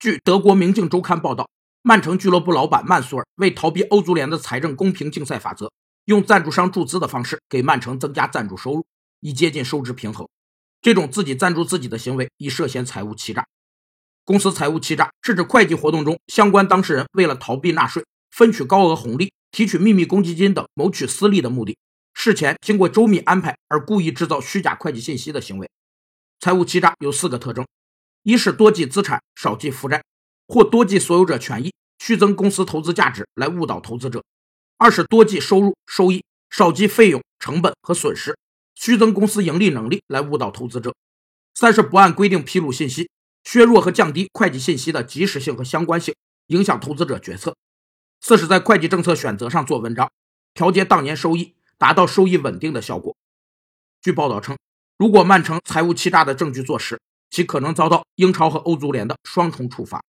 据德国《明镜周刊》报道，曼城俱乐部老板曼苏尔为逃避欧足联的财政公平竞赛法则，用赞助商注资的方式给曼城增加赞助收入，以接近收支平衡。这种自己赞助自己的行为已涉嫌财务欺诈。公司财务欺诈是指会计活动中相关当事人为了逃避纳税、分取高额红利、提取秘密公积金等谋取私利的目的，事前经过周密安排而故意制造虚假会计信息的行为。财务欺诈有四个特征。一是多记资产，少记负债，或多记所有者权益，虚增公司投资价值来误导投资者；二是多记收入、收益，少记费用、成本和损失，虚增公司盈利能力来误导投资者；三是不按规定披露信息，削弱和降低会计信息的及时性和相关性，影响投资者决策；四是，在会计政策选择上做文章，调节当年收益，达到收益稳定的效果。据报道称，如果曼城财务欺诈的证据坐实，其可能遭到英超和欧足联的双重处罚。